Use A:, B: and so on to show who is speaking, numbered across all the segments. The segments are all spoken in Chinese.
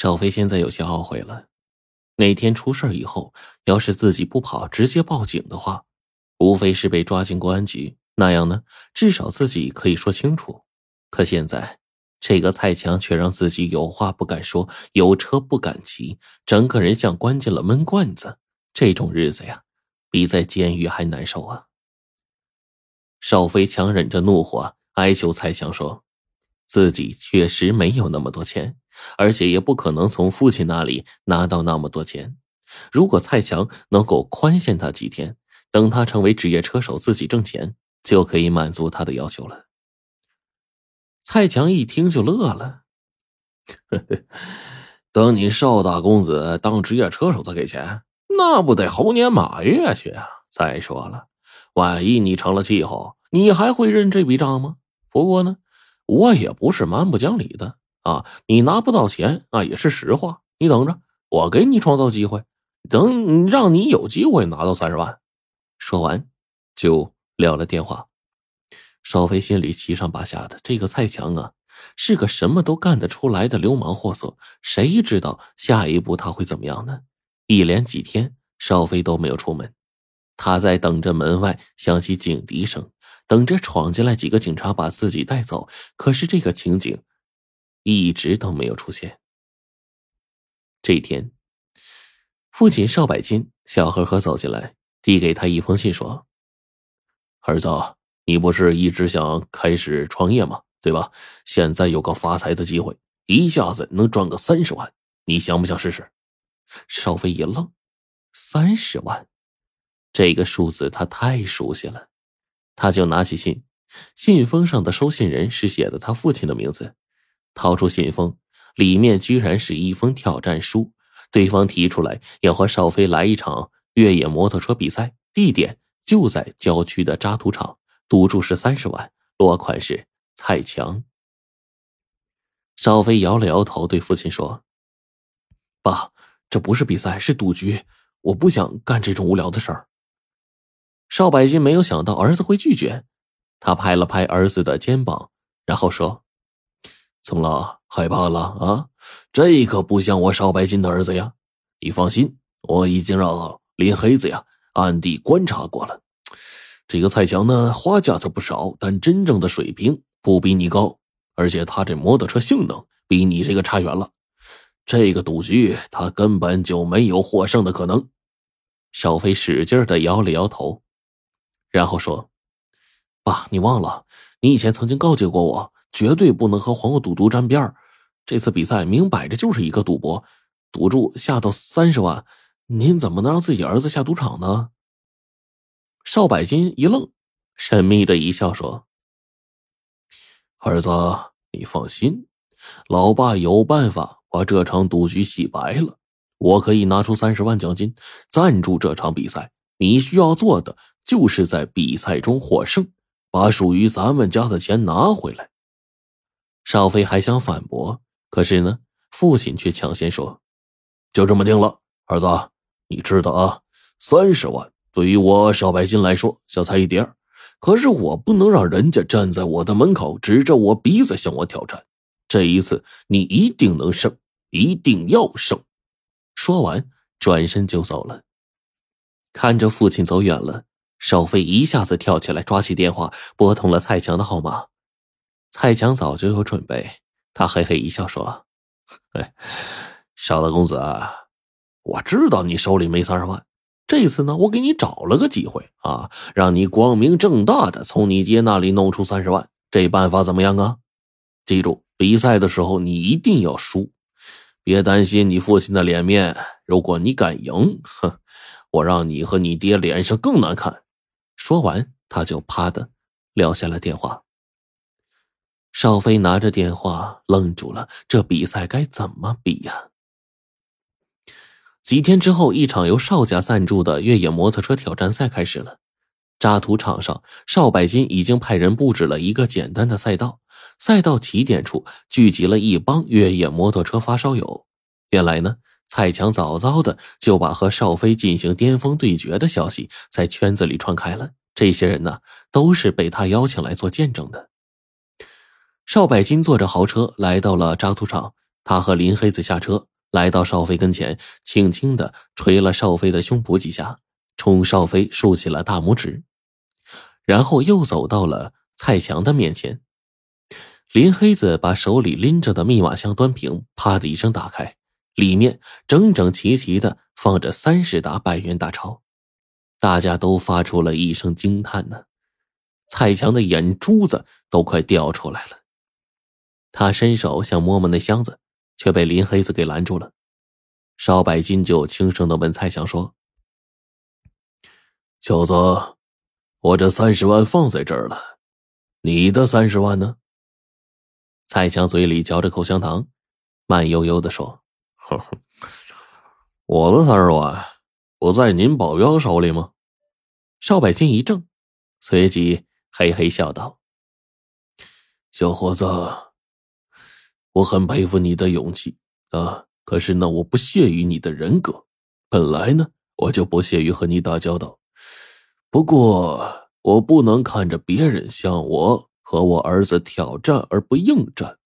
A: 少飞现在有些懊悔了。那天出事以后，要是自己不跑，直接报警的话，无非是被抓进公安局。那样呢，至少自己可以说清楚。可现在，这个蔡强却让自己有话不敢说，有车不敢骑，整个人像关进了闷罐子。这种日子呀，比在监狱还难受啊！少飞强忍着怒火，哀求蔡强说：“自己确实没有那么多钱，而且也不可能从父亲那里拿到那么多钱。如果蔡强能够宽限他几天，等他成为职业车手，自己挣钱，就可以满足他的要求了。”蔡强一听就乐了：“
B: 等你邵大公子当职业车手再给钱，那不得猴年马月去啊！再说了。”万一你成了气候，你还会认这笔账吗？不过呢，我也不是蛮不讲理的啊。你拿不到钱啊，也是实话。你等着，我给你创造机会，等让你有机会拿到三十万。
A: 说完，就撂了电话。少飞心里七上八下的，这个蔡强啊，是个什么都干得出来的流氓货色。谁知道下一步他会怎么样呢？一连几天，少飞都没有出门。他在等着门外响起警笛声，等着闯进来几个警察把自己带走。可是这个情景一直都没有出现。这一天，父亲邵百金笑呵呵走进来，递给他一封信，说：“
B: 儿子，你不是一直想开始创业吗？对吧？现在有个发财的机会，一下子能赚个三十万，你想不想试试？”
A: 邵飞一愣：“三十万？”这个数字他太熟悉了，他就拿起信，信封上的收信人是写的他父亲的名字，掏出信封，里面居然是一封挑战书，对方提出来要和少飞来一场越野摩托车比赛，地点就在郊区的渣土场，赌注是三十万，落款是蔡强。少飞摇了摇头，对父亲说：“爸，这不是比赛，是赌局，我不想干这种无聊的事儿。”邵百金没有想到儿子会拒绝，他拍了拍儿子的肩膀，然后说：“
B: 怎么了？害怕了啊？这可不像我少白金的儿子呀！你放心，我已经让林黑子呀暗地观察过了。这个蔡强呢，花架子不少，但真正的水平不比你高，而且他这摩托车性能比你这个差远了。这个赌局他根本就没有获胜的可能。”
A: 少飞使劲的摇了摇头。然后说：“爸，你忘了，你以前曾经告诫过我，绝对不能和黄瓜赌毒沾边这次比赛明摆着就是一个赌博，赌注下到三十万，您怎么能让自己儿子下赌场呢？”邵百金一愣，神秘的一笑说：“
B: 儿子，你放心，老爸有办法把这场赌局洗白了。我可以拿出三十万奖金赞助这场比赛，你需要做的。”就是在比赛中获胜，把属于咱们家的钱拿回来。
A: 少飞还想反驳，可是呢，父亲却抢先说：“
B: 就这么定了，儿子，你知道啊，三十万对于我邵白金来说小菜一碟，可是我不能让人家站在我的门口，指着我鼻子向我挑战。这一次你一定能胜，一定要胜。”
A: 说完，转身就走了。看着父亲走远了。少飞一下子跳起来，抓起电话拨通了蔡强的号码。蔡强早就有准备，他嘿嘿一笑说：“
B: 哎，邵大公子，我知道你手里没三十万，这次呢，我给你找了个机会啊，让你光明正大的从你爹那里弄出三十万。这办法怎么样啊？记住，比赛的时候你一定要输，别担心你父亲的脸面。如果你敢赢，哼，我让你和你爹脸上更难看。”
A: 说完，他就啪的撂下了电话。邵飞拿着电话愣住了，这比赛该怎么比呀？几天之后，一场由邵家赞助的越野摩托车挑战赛开始了。渣土场上，邵百金已经派人布置了一个简单的赛道，赛道起点处聚集了一帮越野摩托车发烧友。原来呢。蔡强早早的就把和邵飞进行巅峰对决的消息在圈子里传开了。这些人呢，都是被他邀请来做见证的。邵百金坐着豪车来到了渣土场，他和林黑子下车，来到邵飞跟前，轻轻的捶了邵飞的胸脯几下，冲邵飞竖起了大拇指，然后又走到了蔡强的面前。林黑子把手里拎着的密码箱端平，啪的一声打开，里面整整齐齐的放着三十沓百元大钞，大家都发出了一声惊叹呢。蔡强的眼珠子都快掉出来了，他伸手想摸摸那箱子，却被林黑子给拦住了。邵百金就轻声的问蔡强说：“
B: 小子，我这三十万放在这儿了，你的三十万呢？”
A: 蔡强嘴里嚼着口香糖，慢悠悠的说：“
B: 呵呵，我的三十万不在您保镖手里吗？”
A: 邵百金一怔，随即嘿嘿笑道：“
B: 小伙子，我很佩服你的勇气啊！可是呢，我不屑于你的人格。本来呢，我就不屑于和你打交道。不过，我不能看着别人向我。”和我儿子挑战而不应战。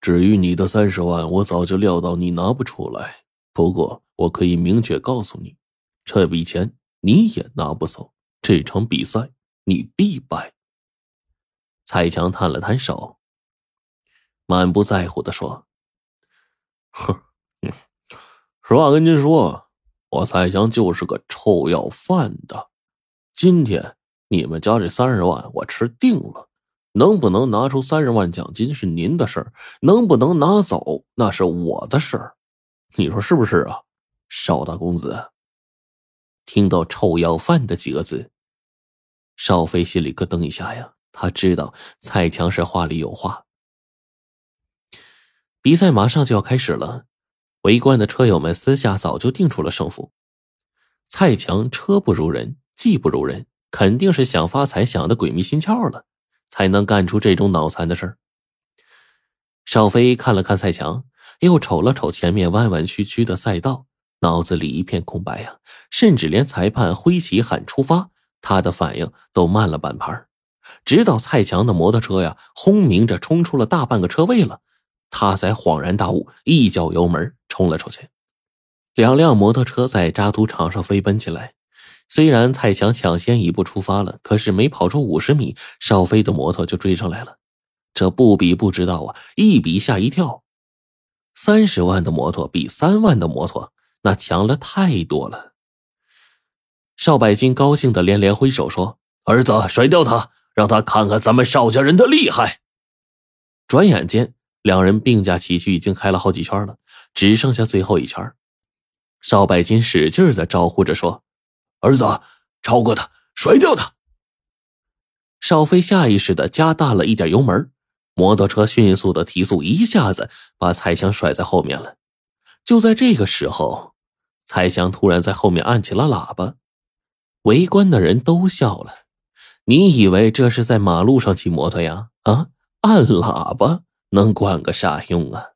B: 至于你的三十万，我早就料到你拿不出来。不过，我可以明确告诉你，这笔钱你也拿不走。这场比赛你必败。
A: 蔡强摊了摊手，满不在乎的说：“
B: 哼，实话跟您说，我蔡强就是个臭要饭的。今天你们家这三十万，我吃定了。”能不能拿出三十万奖金是您的事儿，能不能拿走那是我的事儿，你说是不是啊，邵大公子？
A: 听到“臭要饭”的几个字，邵飞心里咯噔一下呀，他知道蔡强是话里有话。比赛马上就要开始了，围观的车友们私下早就定出了胜负。蔡强车不如人，技不如人，肯定是想发财想的鬼迷心窍了。才能干出这种脑残的事儿。邵飞看了看蔡强，又瞅了瞅前面弯弯曲曲的赛道，脑子里一片空白呀，甚至连裁判挥旗喊出发，他的反应都慢了半拍。直到蔡强的摩托车呀轰鸣着冲出了大半个车位了，他才恍然大悟，一脚油门冲了出去。两辆摩托车在渣土场上飞奔起来。虽然蔡强抢先一步出发了，可是没跑出五十米，邵飞的摩托就追上来了。这不比不知道啊，一比吓一跳。三十万的摩托比三万的摩托那强了太多了。邵百金高兴的连连挥手说：“
B: 儿子，甩掉他，让他看看咱们邵家人的厉害。”
A: 转眼间，两人并驾齐驱，已经开了好几圈了，只剩下最后一圈。邵百金使劲的招呼着说。
B: 儿子，超过他，甩掉他。
A: 邵飞下意识的加大了一点油门，摩托车迅速的提速，一下子把蔡强甩在后面了。就在这个时候，蔡强突然在后面按起了喇叭，围观的人都笑了。你以为这是在马路上骑摩托呀？啊，按喇叭能管个啥用啊？